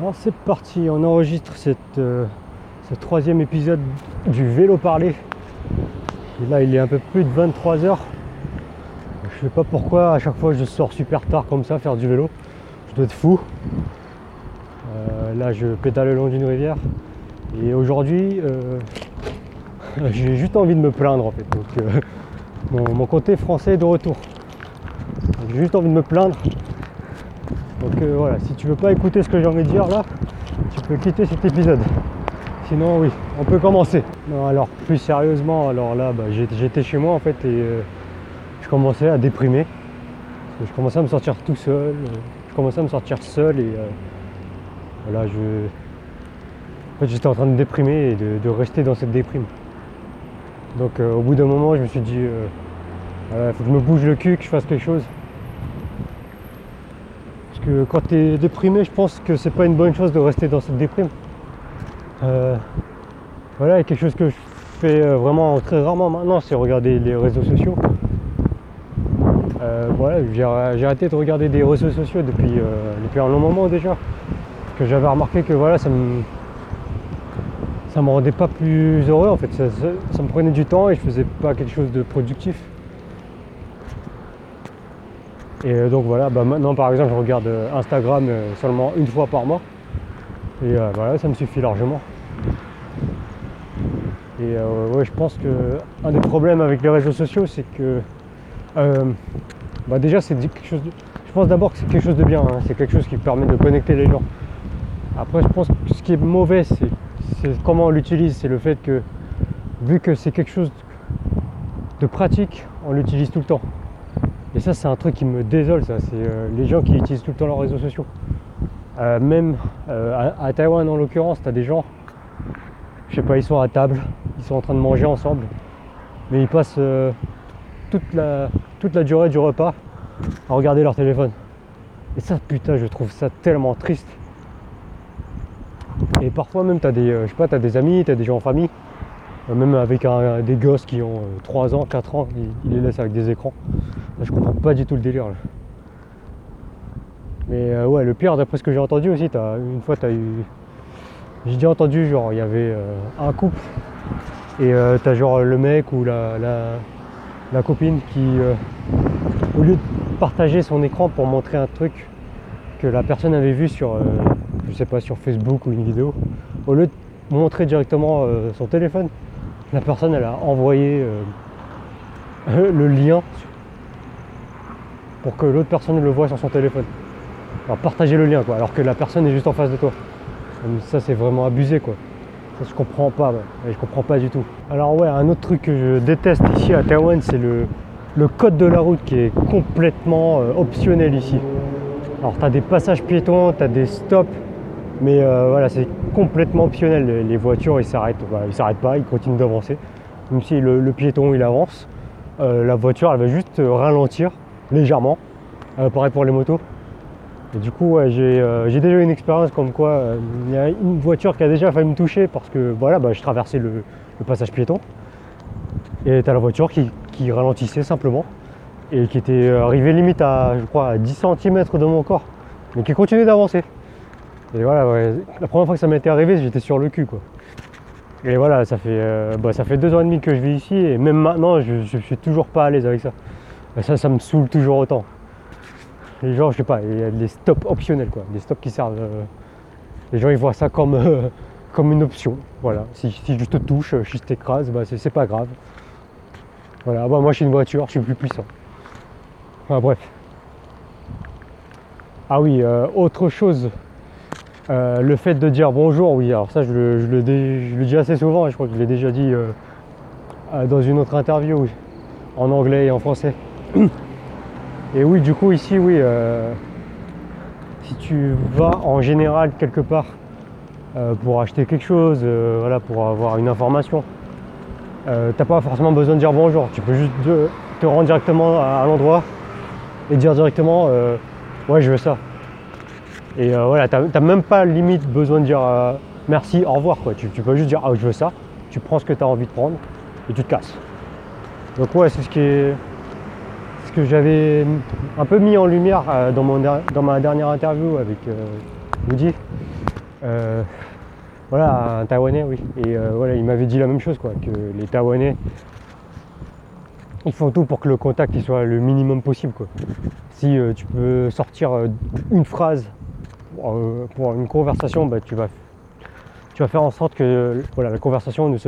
Alors c'est parti, on enregistre cette, euh, ce troisième épisode du vélo parlé. Et là il est un peu plus de 23 heures. Je sais pas pourquoi à chaque fois je sors super tard comme ça faire du vélo. Je dois être fou. Euh, là je pédale le long d'une rivière. Et aujourd'hui euh, j'ai juste envie de me plaindre en fait. Mon, mon côté français est de retour. J'ai juste envie de me plaindre donc euh, voilà, si tu veux pas écouter ce que j'ai envie de dire là, tu peux quitter cet épisode. Sinon oui, on peut commencer. Non alors plus sérieusement, alors là bah, j'étais chez moi en fait et euh, je commençais à déprimer. Je commençais à me sentir tout seul. euh, je commençais à me sentir seul et voilà je. En fait j'étais en train de déprimer et de, de rester dans cette déprime. Donc au bout d'un moment je me suis dit il faut que je me bouge le cul, que je fasse quelque chose. Quand tu es déprimé, je pense que c'est pas une bonne chose de rester dans cette déprime. Euh, voilà, et quelque chose que je fais euh, vraiment très rarement maintenant, c'est regarder les réseaux sociaux. Euh, voilà, j'ai arrêté de regarder des réseaux sociaux depuis, depuis un long moment déjà. Parce que j'avais remarqué que voilà, ça me, ça me rendait pas plus heureux en fait. Ça, ça- ça me prenait du temps et je faisais pas quelque chose de productif. Et euh, donc voilà, bah maintenant par exemple je regarde euh, Instagram euh, seulement une fois par mois. Et voilà, ça me suffit largement. Et ouais, je pense que un des problèmes avec les réseaux sociaux, c'est que bah déjà c'est quelque chose de. Je pense d'abord que c'est quelque chose de bien, hein. c'est quelque chose qui permet de connecter les gens. Après je pense que ce qui est mauvais, c'est comment on l'utilise, c'est le fait que vu que c'est quelque chose de pratique, on l'utilise tout le temps. Et ça, c'est un truc qui me désole, ça. C'est euh, les gens qui utilisent tout le temps leurs réseaux sociaux. Euh, même euh, à, Taïwan, en l'occurrence, tu as des gens, je sais pas, ils sont à table, ils sont en train de manger ensemble, mais ils passent toute, la, durée du repas à regarder leur téléphone. Et ça, putain, je trouve ça tellement triste. Et parfois même, tu as des, je sais pas, t'as des amis, tu as des gens en famille, même avec un- des gosses qui ont euh, 3 ans, 4 ans, ils, ils les laissent avec des écrans. Là, je comprends pas du tout le délire. là. Mais euh, ouais, le pire, d'après ce que j'ai entendu aussi, une fois, tu as eu. J'ai déjà entendu, genre, il y avait euh, un couple et euh, t'as genre le mec ou la, la, la copine qui, euh, au lieu de partager son écran pour montrer un truc que la personne avait vu sur, euh, je sais pas, sur Facebook ou une vidéo, au lieu de montrer directement euh, son téléphone, la personne, elle a envoyé euh, le lien pour que l'autre personne le voit sur son téléphone. Partager le lien quoi, alors que la personne est juste en face de toi. Ça c'est vraiment abusé quoi. Ça je comprends pas, ouais. Je comprends pas du tout. Alors ouais, un autre truc que je déteste ici à Taïwan, c'est le, code de la route qui est complètement euh, optionnel ici. Alors tu as des passages piétons, tu as des stops, mais euh, voilà, c'est complètement optionnel. Les, voitures ils s'arrêtent, voilà, ils s'arrêtent pas, ils continuent d'avancer. Même si le, piéton il avance, euh, la voiture elle va juste euh, ralentir légèrement. Pareil pour les motos. Et du coup, j'ai déjà eu une expérience comme quoi il y a une voiture qui a déjà failli me toucher parce que voilà, bah, je traversais le, passage piéton. Et t'as la voiture qui, ralentissait simplement et qui était arrivée limite à, je crois, à 10 cm de mon corps, mais qui continuait d'avancer. Et voilà, la première fois que ça m'était arrivé, j'étais sur le cul quoi. Et voilà, ça fait, euh, bah, ça fait deux ans et demi que je vis ici et même maintenant, je, je suis toujours pas à l'aise avec ça. Et ça, ça me saoule toujours autant. Les gens, je sais pas, il y a des stops optionnels quoi, des stops qui servent. euh, les gens ils voient ça comme, euh, comme une option. Voilà, si, je te touche, si je t'écrase, bah, c'est pas grave. Voilà, bah, moi je suis une voiture, je suis plus puissant. Enfin bref. Ah oui, autre chose, euh, le fait de dire bonjour, oui, alors ça je le, dis assez souvent je crois que je l'ai déjà dit euh, euh, dans une autre interview, en anglais et en français. Et oui, du coup, ici, oui, si tu vas en général quelque part pour acheter quelque chose, voilà, pour avoir une information, t'as pas forcément besoin de dire bonjour. Tu peux juste te rendre directement à, à l'endroit et dire directement ouais, je veux ça. Et euh, voilà, t'as même pas limite besoin de dire euh, merci, au revoir. Quoi. Tu, peux juste dire ah, je veux ça, tu prends ce que tu as envie de prendre et tu te casses. Donc, ouais, c'est ce qui ce que j'avais un peu mis en lumière euh, dans, mon dans ma dernière interview avec euh, Woody. Voilà, un Taïwanais, oui. Et voilà, il m'avait dit la même chose, quoi, que les Taïwanais, ils font tout pour que le contact il soit le minimum possible, quoi. Si tu peux sortir une phrase pour une conversation, bah, tu vas tu vas faire en sorte que voilà, la conversation ne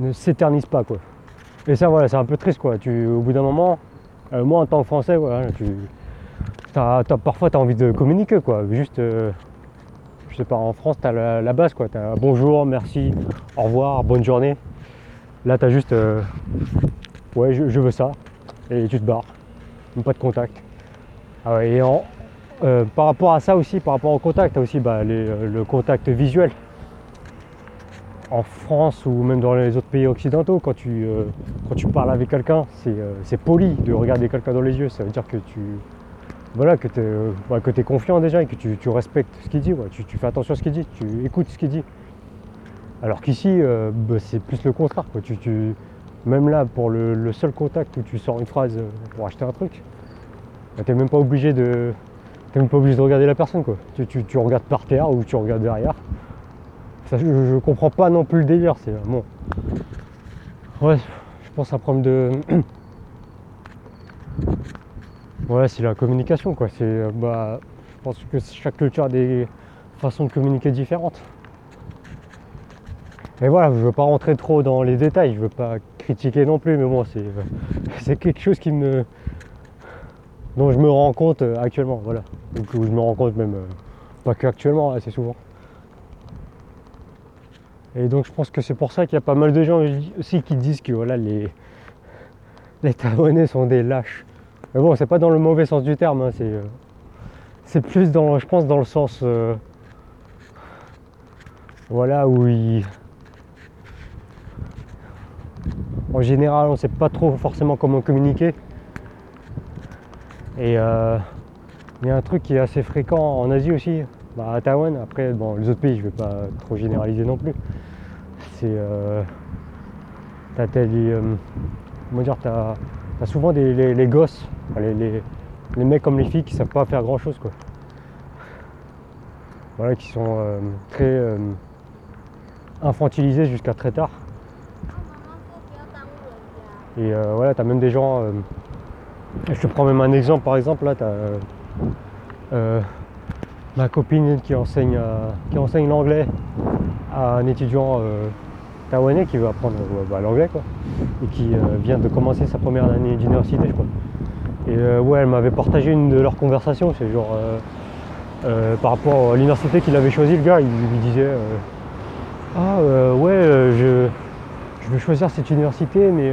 ne s'éternise pas quoi. Et ça voilà, c'est un peu triste quoi. Tu, au bout d'un moment, moi en tant que français, voilà, tu, parfois tu as envie de communiquer quoi. Juste je sais pas, en France, tu as la, base. Tu as bonjour, merci, au revoir, bonne journée. Là, tu as juste, euh, ouais, je, veux ça, et tu te barres. Pas de contact. Ah et euh, par rapport à ça aussi, par rapport au contact, tu aussi bah, euh, le contact visuel. En France ou même dans les autres pays occidentaux, quand tu, tu parles avec quelqu'un, c'est poli de regarder quelqu'un dans les yeux. Ça veut dire que tu, voilà, que tu es, euh, confiant déjà et que tu, respectes ce qu'il dit, tu, fais attention à ce qu'il dit, tu écoutes ce qu'il dit. Alors qu'ici, euh, bah, c'est plus le contraire. Tu, même là, pour le, seul contact où tu sors une phrase euh, pour acheter un truc, bah, tu n'es même pas obligé de. Même pas obligé de regarder la personne quoi. Tu, regardes par terre ou tu regardes derrière. je, je, comprends pas non plus le délire, c'est bon. Ouais, je pense à un problème de. Ouais, c'est la communication, quoi. C'est, euh, bah, je pense que chaque culture a des façons de communiquer différentes. Et voilà, je veux pas rentrer trop dans les détails, je veux pas critiquer non plus, mais bon, c'est, c'est quelque chose qui me, dont je me rends compte euh, actuellement, voilà. Donc, je me rends compte même, euh, pas que actuellement, assez souvent. Et donc je pense que c'est pour ça qu'il y a pas mal de gens aussi qui disent que voilà les, les Taïwanais sont des lâches. Mais bon, c'est pas dans le mauvais sens du terme, hein, euh, c'est, plus dans, je pense, dans le sens, voilà, où il, en général, on sait pas trop forcément comment communiquer. Et euh, il y a un truc qui est assez fréquent en Asie aussi, bah, à Taïwan. Après, bon, les autres pays, je vais pas trop généraliser non plus. C'est, euh, t'as, comment dire, t'as T'as souvent des, les, gosses, les, mecs comme les filles qui savent pas faire grand chose quoi. Voilà, qui sont euh, très euh, infantilisés jusqu'à très tard. Et euh, voilà, t'as même des gens. Je te prends même un exemple par exemple là, t'as ma copine qui enseigne, qui enseigne l'anglais à un étudiant taïwanais qui veut apprendre bah, l'anglais quoi et qui euh, vient de commencer sa première année d'université je crois. Et euh, ouais elle m'avait partagé une de leurs conversations, c'est genre euh, par rapport à l'université qu'il avait choisi le gars, il lui disait Ah ouais je, je veux choisir cette université mais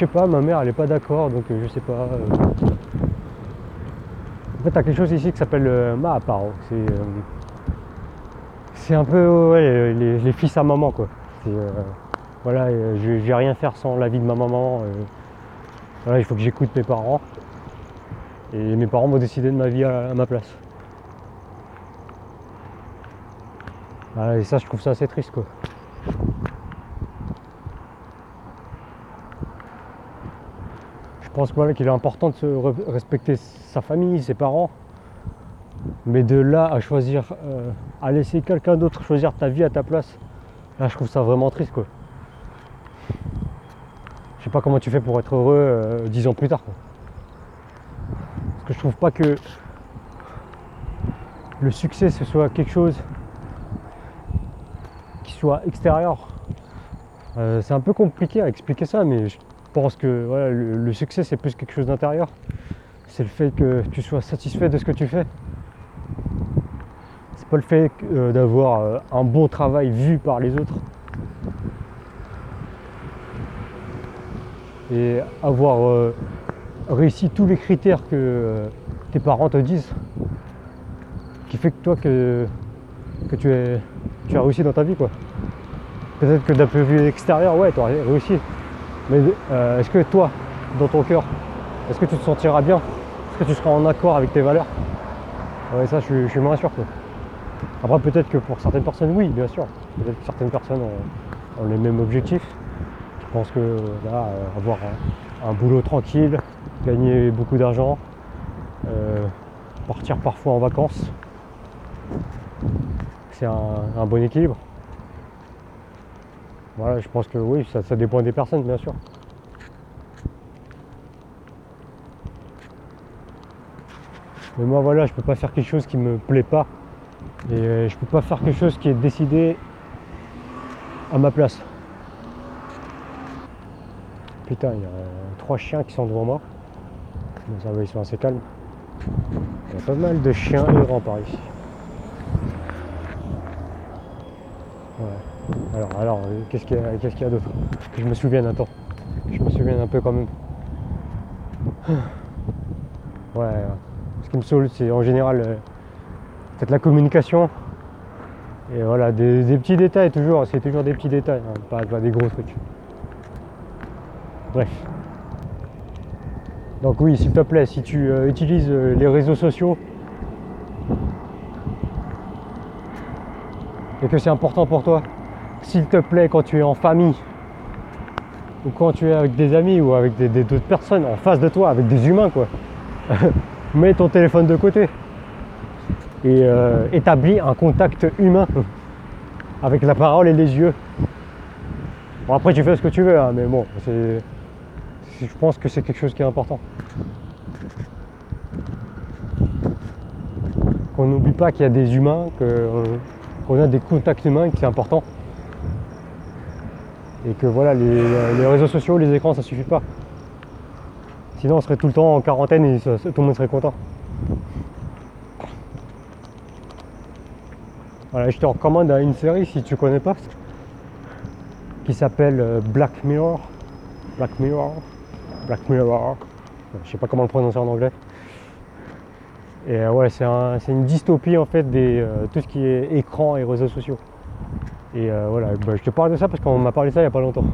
je sais pas ma mère elle est pas d'accord donc je sais pas. En fait, tu as quelque chose ici qui s'appelle le Mahaparo. C'est un peu les, fils à maman quoi. Euh, voilà, euh, je, vais rien faire sans l'avis de ma maman. Euh, il faut que j'écoute mes parents. Et mes parents vont décider de ma vie à, ma place. et ça, je trouve ça assez triste, quoi. Je pense qu'il est important de respecter sa famille, ses parents. Mais de là à choisir, à laisser quelqu'un d'autre choisir ta vie à ta place, Là, je trouve ça vraiment triste, quoi. Je sais pas comment tu fais pour être heureux euh, dix ans plus tard, Parce que je trouve pas que le succès ce soit quelque chose qui soit extérieur. Euh, c'est un peu compliqué à expliquer ça, mais je pense que le succès c'est plus quelque chose d'intérieur. C'est le fait que tu sois satisfait de ce que tu fais pas le fait euh, d'avoir euh, un bon travail vu par les autres. Et avoir euh, réussi tous les critères que tes parents te disent, qui fait que toi que, que tu, es, tu as réussi dans ta vie quoi. Peut-être que d'un point de vue extérieur, ouais, tu as réussi. Mais est-ce que toi, dans ton cœur, est-ce que tu te sentiras bien? Est-ce que tu seras en accord avec tes valeurs? Ouais, ça, je, suis moins sûr. Après, peut-être que pour certaines personnes, oui, bien sûr. Peut-être que certaines personnes ont, les mêmes objectifs. Je pense que euh, avoir un, boulot tranquille, gagner beaucoup d'argent, euh, partir parfois en vacances, c'est un, bon équilibre. Voilà, je pense que oui, ça, dépend des personnes, bien sûr. Mais moi voilà, je peux pas faire quelque chose qui me plaît pas. Et euh, je peux pas faire quelque chose qui est décidé à ma place. Putain, il y a trois chiens qui sont devant moi. ça va, ils sont assez calmes. Il y a pas mal de chiens errants par ici. Alors, alors qu'est-ce qu'il y a, qu'il y a d'autre Que je me souvienne, attends. Je me souvienne un peu quand même. Ouais, ce qui me saoule, c'est en général euh, peut-être la communication. Et voilà, des, petits détails toujours, c'est toujours des petits détails, hein, pas, des gros trucs. Bref. Donc oui, s'il te plaît, si tu euh, utilises euh, les réseaux sociaux et que c'est important pour toi, s'il te plaît, quand tu es en famille ou quand tu es avec des amis ou avec d'autres personnes en face de toi, avec des humains, quoi, mets ton téléphone de côté et euh, établis un contact humain avec la parole et les yeux. Bon, après, tu fais ce que tu veux, hein, mais bon, je pense que c'est quelque chose qui est important. Qu'on n'oublie pas qu'il y a des humains, qu'on a des contacts humains qui est important et que voilà, les, réseaux sociaux, les écrans, ça suffit pas. Sinon, on serait tout le temps en quarantaine et tout le monde serait content. Voilà, je te recommande une série si tu connais pas, qui s'appelle euh, Black Mirror. Black Mirror. Black Mirror. Je sais pas comment le prononcer en anglais. Et euh, ouais, c'est une dystopie en fait de euh, tout ce qui est écran et réseaux sociaux. Et euh, voilà, je te parle de ça parce qu'on m'a parlé de ça il n'y a pas longtemps.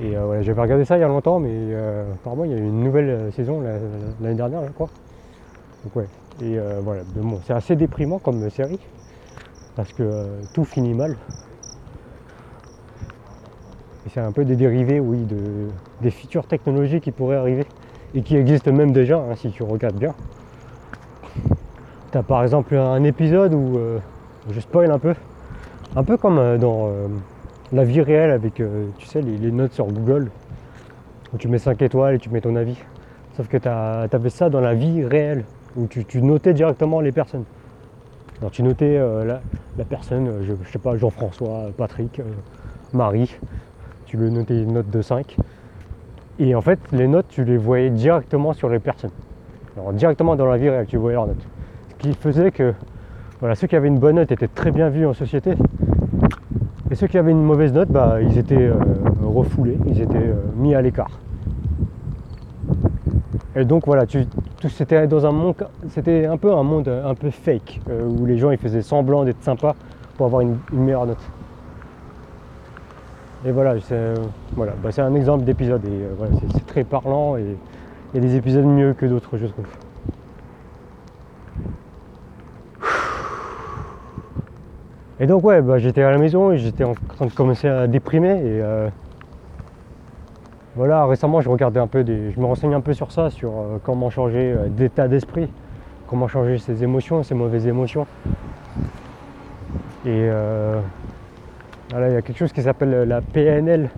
Et euh, voilà, j'avais regardé ça il y a longtemps, mais euh, apparemment il y a eu une nouvelle saison l'année dernière, je crois. Donc ouais, et voilà, c'est assez déprimant comme série parce que tout finit mal. Et c'est un peu des dérivés, oui, de, des features technologiques qui pourraient arriver et qui existent même déjà, hein, si tu regardes bien. Tu as par exemple un épisode où, je spoil un peu, un peu comme euh, dans euh, la vie réelle avec, euh, tu sais, les, notes sur Google, où tu mets 5 étoiles et tu mets ton avis. Sauf que tu avais ça dans la vie réelle, où tu, notais directement les personnes. Tu notais la, personne, je, je, sais pas, Jean-François, Patrick, Marie, tu lui notais une note de 5. Et en fait, les notes, tu les voyais directement sur les personnes. Directement dans la vie réelle, tu voyais leurs notes. Ce qui faisait que voilà, ceux qui avaient une bonne note étaient très bien vus en société. Et ceux qui avaient une mauvaise note, bah, ils étaient euh, refoulés, ils étaient euh, mis à l'écart. Et donc voilà, c'était dans un monde, c'était un peu un monde un peu fake, euh, où les gens ils faisaient semblant d'être sympas pour avoir une, meilleure note. Et voilà, c'est voilà, bah, un exemple d'épisode et c'est très parlant et il y a des épisodes mieux que d'autres, je trouve. Et donc ouais, bah, j'étais à la maison et j'étais en train de commencer à déprimer et euh, voilà, récemment je regardais un peu des. je me renseigne un peu sur ça, sur euh, comment changer euh, d'état d'esprit, comment changer ses émotions, ses mauvaises émotions. Et voilà, il y a quelque chose qui s'appelle la PNL,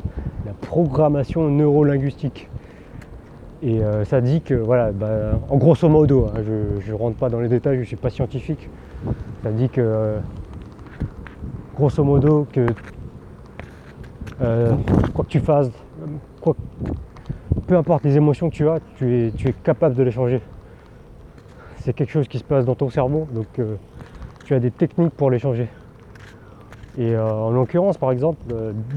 la programmation neurolinguistique. Et ça dit que, voilà, bah, en grosso modo, hein, je ne rentre pas dans les détails, je ne suis pas scientifique, ça dit que grosso modo que euh, quoi que tu fasses, peu importe les émotions que tu as, tu es, tu es capable de les changer. C'est quelque chose qui se passe dans ton cerveau, donc euh, tu as des techniques pour les changer. Et euh, en l'occurrence, par exemple,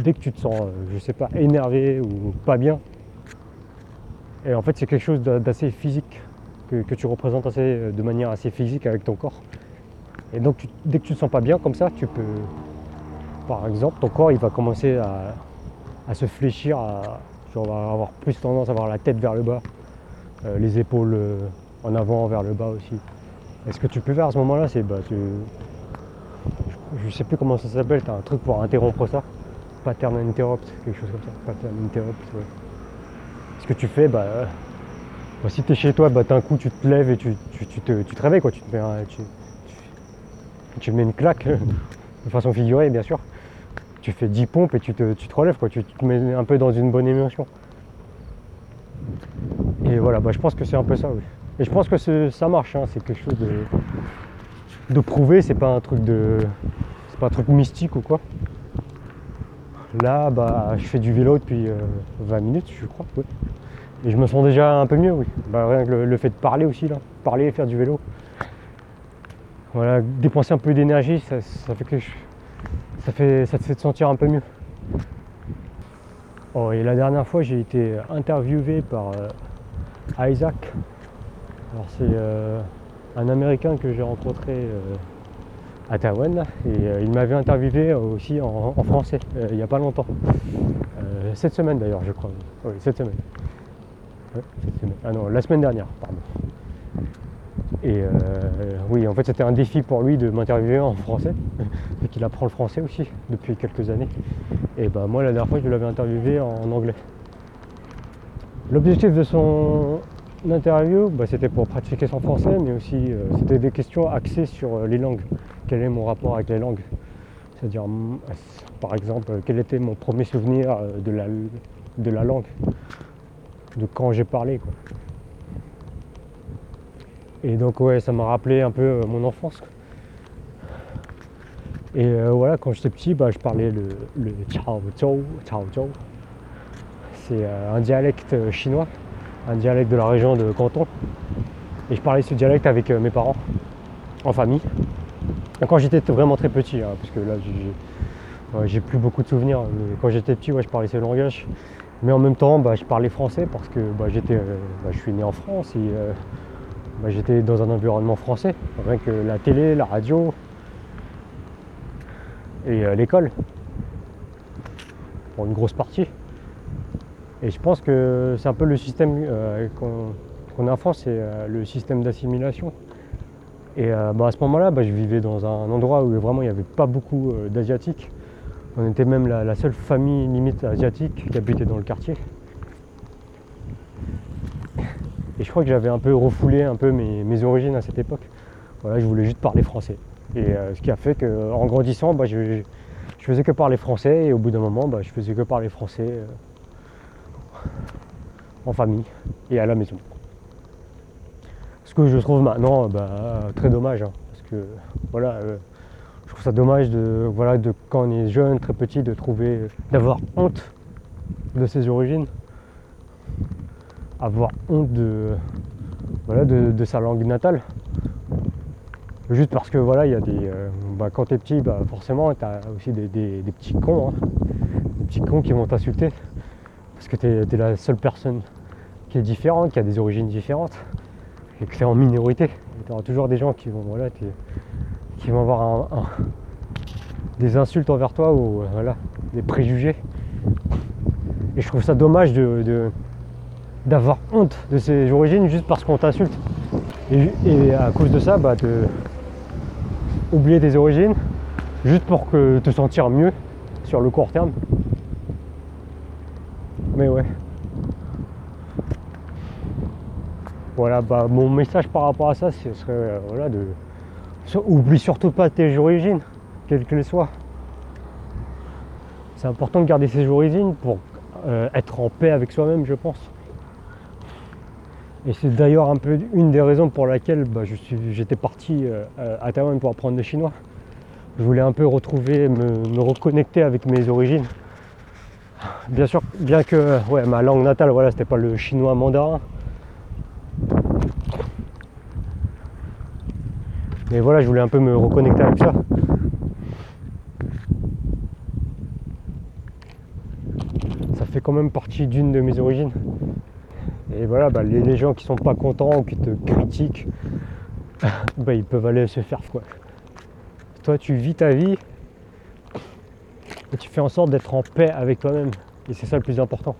dès que tu te sens, je sais pas, énervé ou pas bien, et en fait c'est quelque chose d'assez physique, que, tu représentes assez, de manière assez physique avec ton corps. Et donc dès que tu te sens pas bien comme ça, tu peux, par exemple, ton corps il va commencer à, se fléchir, tu vas avoir plus tendance à avoir la tête vers le bas, euh, les épaules euh, en avant vers le bas aussi. Et ce que tu peux faire à ce moment-là, c'est bah, tu, je sais plus comment ça s'appelle, tu as un truc pour interrompre ça, pattern interrupt, quelque chose comme ça, pattern interrupt. Ce que tu fais, bah, bah si tu es chez toi, bah, d'un coup tu te lèves et tu, te, réveilles. Tu, te tu, tu mets une claque, de façon figurée bien sûr. Tu fais 10 pompes et tu te, tu te relèves, quoi. Tu, te mets un peu dans une bonne émotion. Et voilà, bah, je pense que c'est un peu ça, oui. Et je pense que ça marche, hein. c'est quelque chose de, de prouvé, c'est pas un truc de. C'est pas un truc mystique ou quoi. Là, bah, je fais du vélo depuis 20 euh, minutes, je crois. Et je me sens déjà un peu mieux, oui. Bah, rien que le, fait de parler aussi, là. Parler et faire du vélo. Voilà, dépenser un peu d'énergie, ça, fait que ça, fait, ça te fait te sentir un peu mieux. Oh, et la dernière fois, j'ai été interviewé par euh, Isaac. Alors, c'est euh, un Américain que j'ai rencontré à Taïwan et euh, il m'avait interviewé aussi en, français euh, il n'y a pas longtemps. Euh, cette semaine d'ailleurs je crois. Oui, cette semaine. Ah non, la semaine dernière, pardon. Et oui, en fait c'était un défi pour lui de m'interviewer en français, qu'il apprend le français aussi depuis quelques années. Et ben moi la dernière fois je l'avais interviewé en anglais. L'objectif de son interview, bah, c'était pour pratiquer son français, mais aussi c'était des questions axées sur les langues quel est mon rapport avec les langues? C'est-à-dire, par exemple, quel était mon premier souvenir euh, de la, de la langue, de quand j'ai parlé. Et donc, ouais, ça m'a rappelé un peu euh, mon enfance. Et euh, voilà, quand j'étais petit, bah, je parlais le, le Chao Zhou, Chao Zhou. C'est un dialecte chinois, un dialecte de la région de Canton. Et je parlais ce dialecte avec mes parents, en famille. Quand j'étais vraiment très petit, hein, parce que là j'ai plus beaucoup de souvenirs, mais quand j'étais petit, je parlais ce langage. Mais en même temps, bah, je parlais français parce que bah, j'étais, euh, bah, je suis né en France et euh, j'étais dans un environnement français. Rien que la télé, la radio et euh, l'école, pour une grosse partie. Et je pense que c'est un peu le système qu'on a en France, c'est le système d'assimilation. Et euh, bah, à ce moment-là, bah, je vivais dans un endroit où vraiment il n'y avait pas beaucoup euh, d'Asiatiques. On était même la, seule famille limite asiatique qui habitait dans le quartier. Et je crois que j'avais un peu refoulé un peu mes, origines à cette époque. Voilà, je voulais juste parler français. Et euh, ce qui a fait qu'en grandissant, bah, je, ne faisais que parler français et au bout d'un moment, je faisais que parler français en famille et à la maison. Ce que je trouve maintenant bah, très dommage, hein, parce que voilà, euh, je trouve ça dommage de, voilà, de quand on est jeune, très petit, de trouver, d'avoir honte de ses origines, avoir honte de, voilà, de, sa langue natale. Juste parce que voilà, il y a des. Euh, bah, quand t'es petit, bah, forcément, tu as aussi des, petits cons, hein. des petits cons qui vont t'insulter. Parce que tu es, la seule personne qui est différente, qui a des origines différentes et que c'est en minorité. Aura toujours des gens qui vont, voilà, qui vont avoir des insultes envers toi ou voilà, des préjugés. Et je trouve ça dommage de, d'avoir honte de ses origines juste parce qu'on t'insulte. Et, à cause de ça, bah, oublier tes origines juste pour que te sentir mieux sur le court terme. Mais ouais. Voilà, bah, mon message par rapport à ça, ce serait euh, voilà, de. Oublie surtout pas tes origines, quelles qu'elles soient. C'est important de garder ses origines pour euh, être en paix avec soi-même, je pense. Et c'est d'ailleurs un peu une des raisons pour laquelle bah, j'étais parti euh, à Taïwan pour apprendre le chinois. Je voulais un peu retrouver, me, reconnecter avec mes origines. Bien sûr, bien que ouais, ma langue natale, voilà, c'était pas le chinois mandarin, Mais voilà, je voulais un peu me reconnecter avec ça. Ça fait quand même partie d'une de mes origines. Et voilà, bah, les, gens qui sont pas contents ou qui te critiquent, bah, ils peuvent aller se faire quoi. Toi, tu vis ta vie et tu fais en sorte d'être en paix avec toi-même. Et c'est ça le plus important.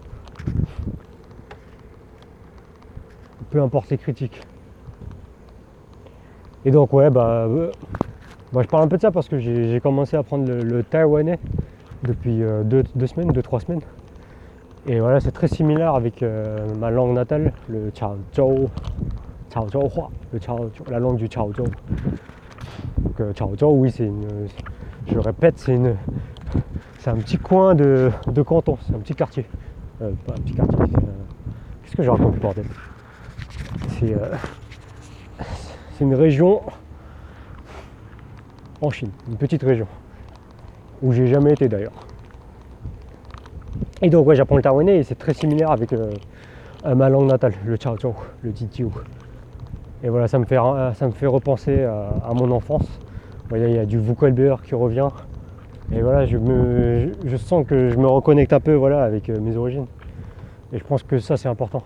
Peu importe les critiques. Et donc ouais bah, euh, je parle un peu de ça parce que j'ai commencé à apprendre le, taïwanais depuis euh, deux, semaines, deux, trois semaines. Et voilà, c'est très similaire avec euh, ma langue natale, le Chao Zhou, Chao Zhou Hua, la langue du Chao Zhou. Donc euh, Ciao, oui, c'est une. Je répète, c'est une. C'est un petit coin de, de canton, c'est un petit quartier. Euh, pas un petit quartier, euh, Qu'est-ce que je raconte, bordel? C'est. euh, C'est une région en Chine, une petite région. Où j'ai jamais été d'ailleurs. Et donc ouais j'apprends le taïwanais et c'est très similaire avec euh, ma langue natale, le Ciao, le Titiou. Et voilà, ça me fait, ça me fait repenser à, à mon enfance. Il y a du vocabulaire qui revient. Et voilà, je, me, je, sens que je me reconnecte un peu voilà, avec euh, mes origines. Et je pense que ça, c'est important.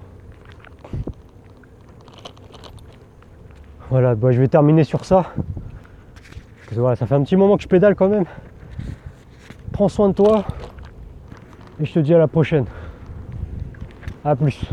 Voilà, bah, je vais terminer sur ça. Voilà, ça fait un petit moment que je pédale quand même. Prends soin de toi. Et je te dis à la prochaine. A plus.